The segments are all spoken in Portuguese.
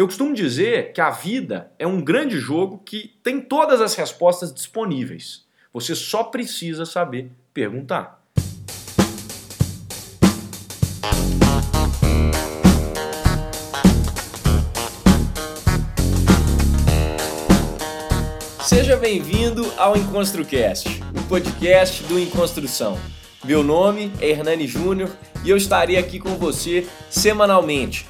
Eu costumo dizer que a vida é um grande jogo que tem todas as respostas disponíveis. Você só precisa saber perguntar. Seja bem-vindo ao EnconstruCast, o podcast do Enconstrução. Meu nome é Hernani Júnior e eu estarei aqui com você semanalmente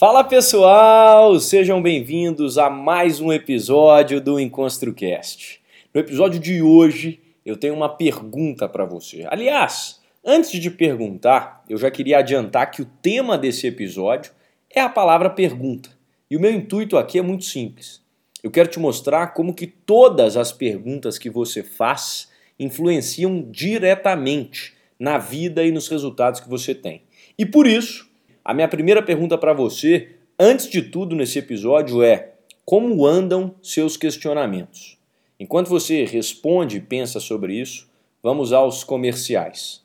Fala pessoal, sejam bem-vindos a mais um episódio do EnconstruCast. No episódio de hoje eu tenho uma pergunta para você. Aliás, antes de perguntar, eu já queria adiantar que o tema desse episódio é a palavra pergunta. E o meu intuito aqui é muito simples. Eu quero te mostrar como que todas as perguntas que você faz influenciam diretamente na vida e nos resultados que você tem. E por isso, a minha primeira pergunta para você, antes de tudo nesse episódio, é: como andam seus questionamentos? Enquanto você responde e pensa sobre isso, vamos aos comerciais.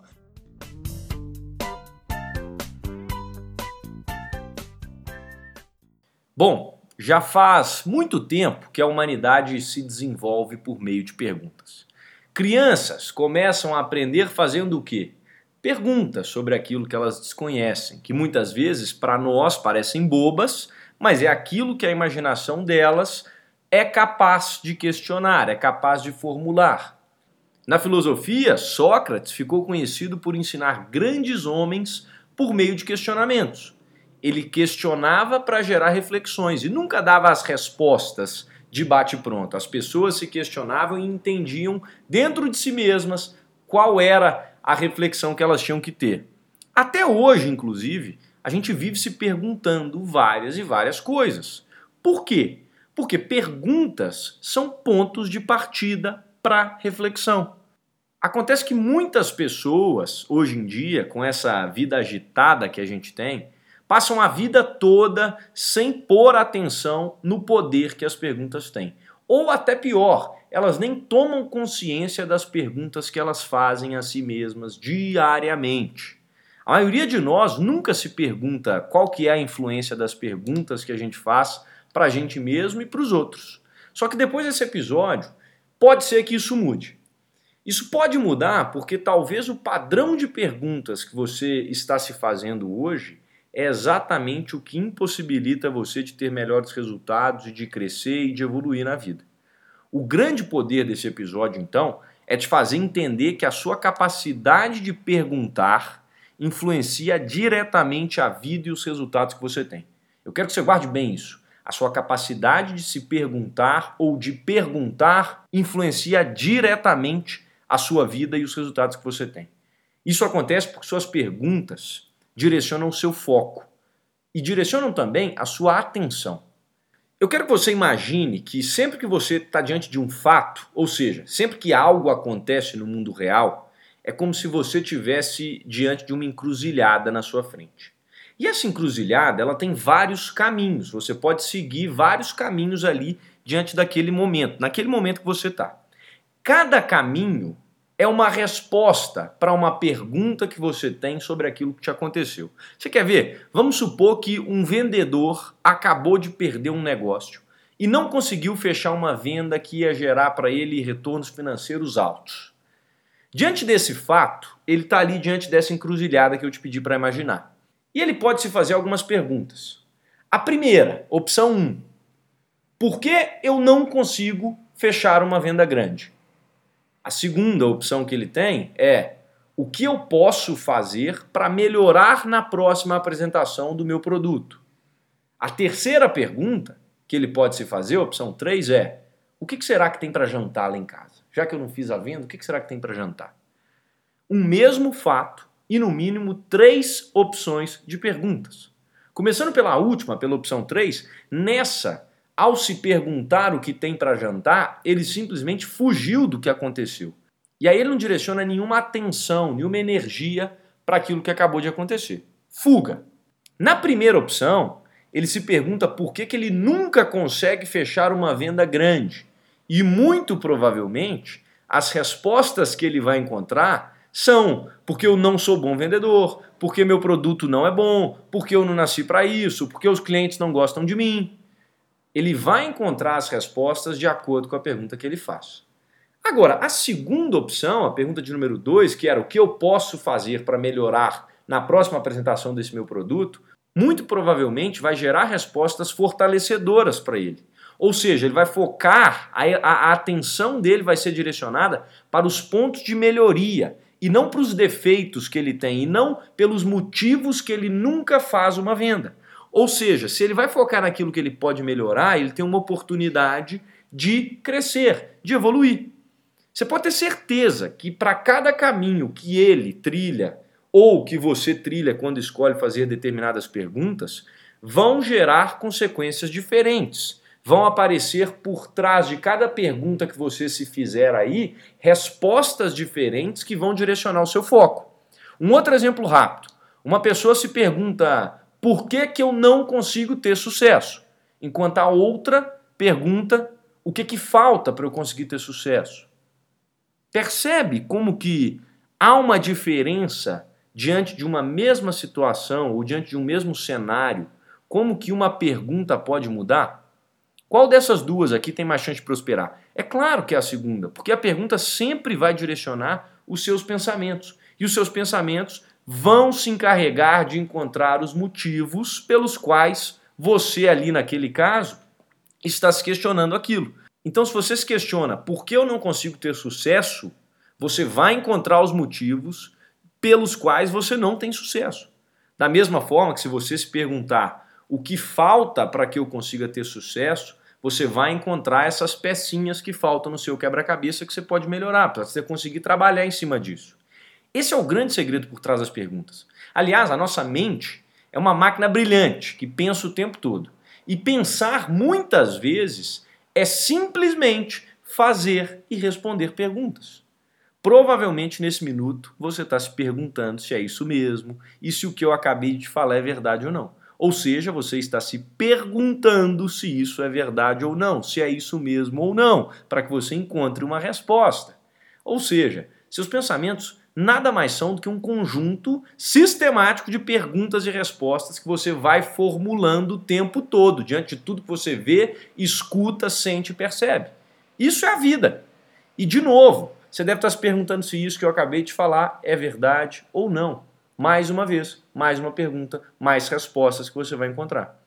Bom, já faz muito tempo que a humanidade se desenvolve por meio de perguntas. Crianças começam a aprender fazendo o quê? Perguntas sobre aquilo que elas desconhecem, que muitas vezes para nós parecem bobas, mas é aquilo que a imaginação delas é capaz de questionar, é capaz de formular. Na filosofia, Sócrates ficou conhecido por ensinar grandes homens por meio de questionamentos ele questionava para gerar reflexões e nunca dava as respostas de bate-pronto. As pessoas se questionavam e entendiam dentro de si mesmas qual era a reflexão que elas tinham que ter. Até hoje, inclusive, a gente vive se perguntando várias e várias coisas. Por quê? Porque perguntas são pontos de partida para reflexão. Acontece que muitas pessoas, hoje em dia, com essa vida agitada que a gente tem, passam a vida toda sem pôr atenção no poder que as perguntas têm. Ou até pior, elas nem tomam consciência das perguntas que elas fazem a si mesmas diariamente. A maioria de nós nunca se pergunta qual que é a influência das perguntas que a gente faz para a gente mesmo e para os outros. Só que depois desse episódio, pode ser que isso mude. Isso pode mudar porque talvez o padrão de perguntas que você está se fazendo hoje é exatamente o que impossibilita você de ter melhores resultados e de crescer e de evoluir na vida. O grande poder desse episódio, então, é te fazer entender que a sua capacidade de perguntar influencia diretamente a vida e os resultados que você tem. Eu quero que você guarde bem isso. A sua capacidade de se perguntar ou de perguntar influencia diretamente a sua vida e os resultados que você tem. Isso acontece porque suas perguntas direcionam o seu foco e direcionam também a sua atenção. Eu quero que você imagine que sempre que você está diante de um fato, ou seja, sempre que algo acontece no mundo real, é como se você estivesse diante de uma encruzilhada na sua frente. E essa encruzilhada, ela tem vários caminhos. Você pode seguir vários caminhos ali diante daquele momento, naquele momento que você está. Cada caminho é uma resposta para uma pergunta que você tem sobre aquilo que te aconteceu. Você quer ver? Vamos supor que um vendedor acabou de perder um negócio e não conseguiu fechar uma venda que ia gerar para ele retornos financeiros altos. Diante desse fato, ele está ali diante dessa encruzilhada que eu te pedi para imaginar. E ele pode se fazer algumas perguntas. A primeira, opção 1. Por que eu não consigo fechar uma venda grande? A segunda opção que ele tem é o que eu posso fazer para melhorar na próxima apresentação do meu produto. A terceira pergunta que ele pode se fazer, opção 3, é o que será que tem para jantar lá em casa? Já que eu não fiz a venda, o que será que tem para jantar? Um mesmo fato e, no mínimo, três opções de perguntas. Começando pela última, pela opção 3, nessa ao se perguntar o que tem para jantar, ele simplesmente fugiu do que aconteceu. E aí ele não direciona nenhuma atenção, nenhuma energia para aquilo que acabou de acontecer. Fuga. Na primeira opção, ele se pergunta por que, que ele nunca consegue fechar uma venda grande. E muito provavelmente, as respostas que ele vai encontrar são porque eu não sou bom vendedor, porque meu produto não é bom, porque eu não nasci para isso, porque os clientes não gostam de mim ele vai encontrar as respostas de acordo com a pergunta que ele faz. Agora, a segunda opção, a pergunta de número 2, que era o que eu posso fazer para melhorar na próxima apresentação desse meu produto, muito provavelmente vai gerar respostas fortalecedoras para ele. Ou seja, ele vai focar, a, a, a, atenção dele vai ser direcionada para os pontos de melhoria e não para os defeitos que ele tem, e não pelos motivos que ele nunca faz uma venda. Ou seja, se ele vai focar naquilo que ele pode melhorar, ele tem uma oportunidade de crescer, de evoluir. Você pode ter certeza que para cada caminho que ele trilha ou que você trilha quando escolhe fazer determinadas perguntas, vão gerar consequências diferentes. Vão aparecer por trás de cada pergunta que você se fizer aí respostas diferentes que vão direcionar o seu foco. Um outro exemplo rápido: uma pessoa se pergunta por que, que eu não consigo ter sucesso? Enquanto a outra pergunta o que, que falta para eu conseguir ter sucesso. Percebe como que há uma diferença diante de uma mesma situação ou diante de um mesmo cenário, como que uma pergunta pode mudar? Qual dessas duas aqui tem mais chance de prosperar? É claro que é a segunda, porque a pergunta sempre vai direcionar os seus pensamentos. E os seus pensamentos vão se encarregar de encontrar os motivos pelos quais você ali naquele caso está se questionando aquilo. Então, se você se questiona por que eu não consigo ter sucesso, você vai encontrar os motivos pelos quais você não tem sucesso. Da mesma forma que se você se perguntar o que falta para que eu consiga ter sucesso, você vai encontrar essas pecinhas que faltam no seu quebra-cabeça que você pode melhorar, para você conseguir trabalhar em cima disso. Esse é o grande segredo por trás das perguntas. Aliás, a nossa mente é uma máquina brilhante que pensa o tempo todo. E pensar muitas vezes é simplesmente fazer e responder perguntas. Provavelmente nesse minuto você está se perguntando se é isso mesmo e se o que eu acabei de falar é verdade ou não. Ou seja, você está se perguntando se isso é verdade ou não, se é isso mesmo ou não, para que você encontre uma resposta. Ou seja, seus pensamentos nada mais são do que um conjunto sistemático de perguntas e respostas que você vai formulando o tempo todo, diante de tudo que você vê, escuta, sente e percebe. Isso é a vida. E, de novo, você deve estar se perguntando se isso que eu acabei de falar é verdade ou não. Mais uma vez, mais uma pergunta, mais respostas que você vai encontrar.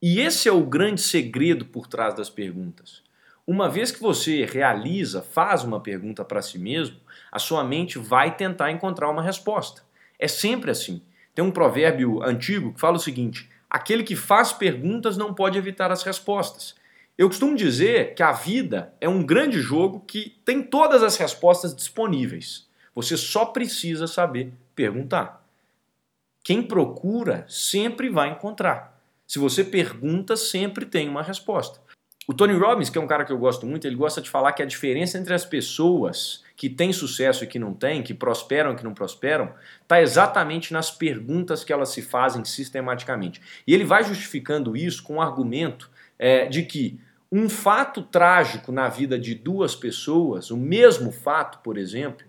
E esse é o grande segredo por trás das perguntas. Uma vez que você realiza, faz uma pergunta para si mesmo, a sua mente vai tentar encontrar uma resposta. É sempre assim. Tem um provérbio antigo que fala o seguinte: aquele que faz perguntas não pode evitar as respostas. Eu costumo dizer que a vida é um grande jogo que tem todas as respostas disponíveis. Você só precisa saber perguntar. Quem procura sempre vai encontrar. Se você pergunta, sempre tem uma resposta. O Tony Robbins, que é um cara que eu gosto muito, ele gosta de falar que a diferença entre as pessoas que têm sucesso e que não têm, que prosperam e que não prosperam, está exatamente nas perguntas que elas se fazem sistematicamente. E ele vai justificando isso com o argumento é, de que Um fato trágico na vida de duas pessoas, o mesmo fato, por exemplo,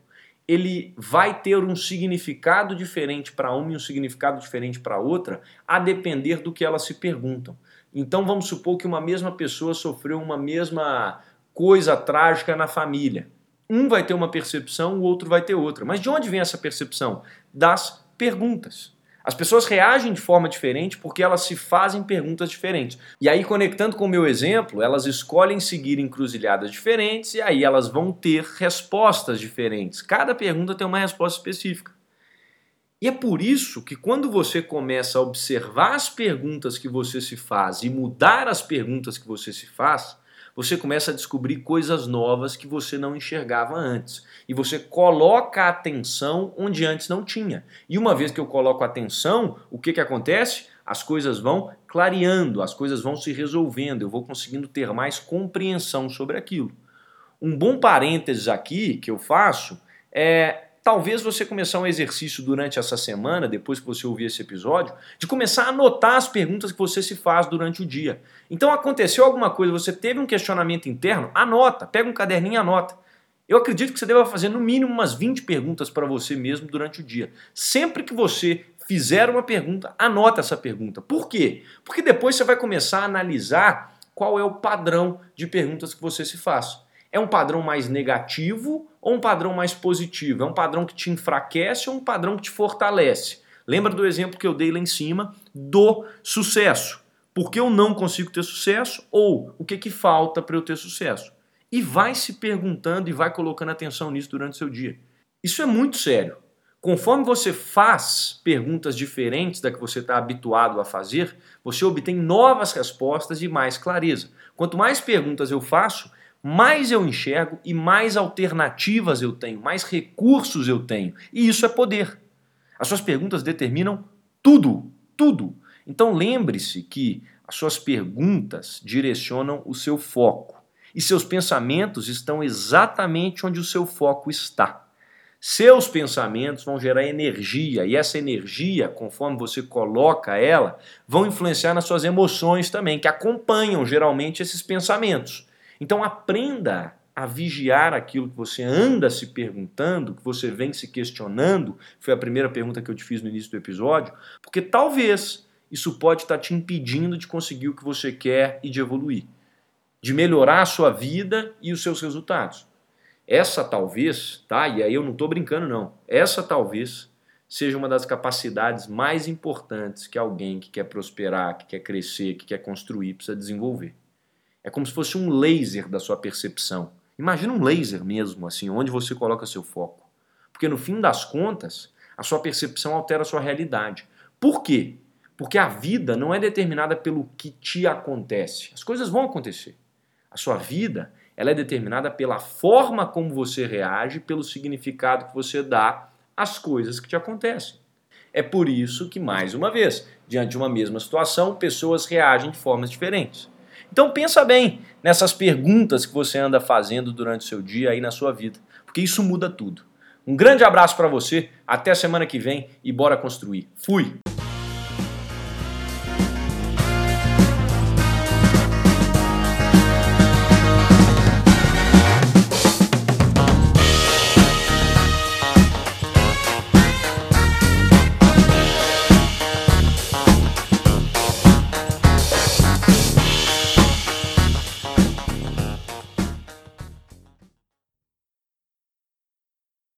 ele vai ter um significado diferente para uma e um significado diferente para outra, a depender do que elas se perguntam. Então vamos supor que uma mesma pessoa sofreu uma mesma coisa trágica na família. Um vai ter uma percepção, o outro vai ter outra. Mas de onde vem essa percepção? Das perguntas. As pessoas reagem de forma diferente porque elas se fazem perguntas diferentes. E aí, conectando com o meu exemplo, elas escolhem seguir encruzilhadas diferentes e aí elas vão ter respostas diferentes. Cada pergunta tem uma resposta específica. E é por isso que quando você começa a observar as perguntas que você se faz e mudar as perguntas que você se faz, você começa a descobrir coisas novas que você não enxergava antes. E você coloca a atenção onde antes não tinha. E uma vez que eu coloco a atenção, o que, que acontece? As coisas vão clareando, as coisas vão se resolvendo, eu vou conseguindo ter mais compreensão sobre aquilo. Um bom parênteses aqui que eu faço é talvez você começar um exercício durante essa semana, depois que você ouvir esse episódio, de começar a anotar as perguntas que você se faz durante o dia. Então aconteceu alguma coisa, você teve um questionamento interno, anota, pega um caderninho e anota. Eu acredito que você deva fazer no mínimo umas 20 perguntas para você mesmo durante o dia. Sempre que você fizer uma pergunta, anota essa pergunta. Por quê? Porque depois você vai começar a analisar qual é o padrão de perguntas que você se faz. É um padrão mais negativo ou um padrão mais positivo? É um padrão que te enfraquece ou um padrão que te fortalece? Lembra do exemplo que eu dei lá em cima do sucesso? Por que eu não consigo ter sucesso? Ou o que, que falta para eu ter sucesso? E vai se perguntando e vai colocando atenção nisso durante o seu dia. Isso é muito sério. Conforme você faz perguntas diferentes da que você está habituado a fazer, você obtém novas respostas e mais clareza. Quanto mais perguntas eu faço, mais eu enxergo e mais alternativas eu tenho, mais recursos eu tenho. E isso é poder. As suas perguntas determinam tudo, tudo. Então lembre-se que as suas perguntas direcionam o seu foco. E seus pensamentos estão exatamente onde o seu foco está. Seus pensamentos vão gerar energia e essa energia, conforme você coloca ela, vão influenciar nas suas emoções também, que acompanham geralmente esses pensamentos. Então aprenda a vigiar aquilo que você anda se perguntando, que você vem se questionando. Foi a primeira pergunta que eu te fiz no início do episódio, porque talvez isso pode estar te impedindo de conseguir o que você quer e de evoluir, de melhorar a sua vida e os seus resultados. Essa talvez, tá? E aí eu não estou brincando não. Essa talvez seja uma das capacidades mais importantes que alguém que quer prosperar, que quer crescer, que quer construir precisa desenvolver. É como se fosse um laser da sua percepção. Imagina um laser mesmo, assim, onde você coloca seu foco. Porque no fim das contas, a sua percepção altera a sua realidade. Por quê? Porque a vida não é determinada pelo que te acontece. As coisas vão acontecer. A sua vida, ela é determinada pela forma como você reage, pelo significado que você dá às coisas que te acontecem. É por isso que, mais uma vez, diante de uma mesma situação, pessoas reagem de formas diferentes. Então pensa bem nessas perguntas que você anda fazendo durante o seu dia aí na sua vida, porque isso muda tudo. Um grande abraço para você, até a semana que vem e bora construir. Fui!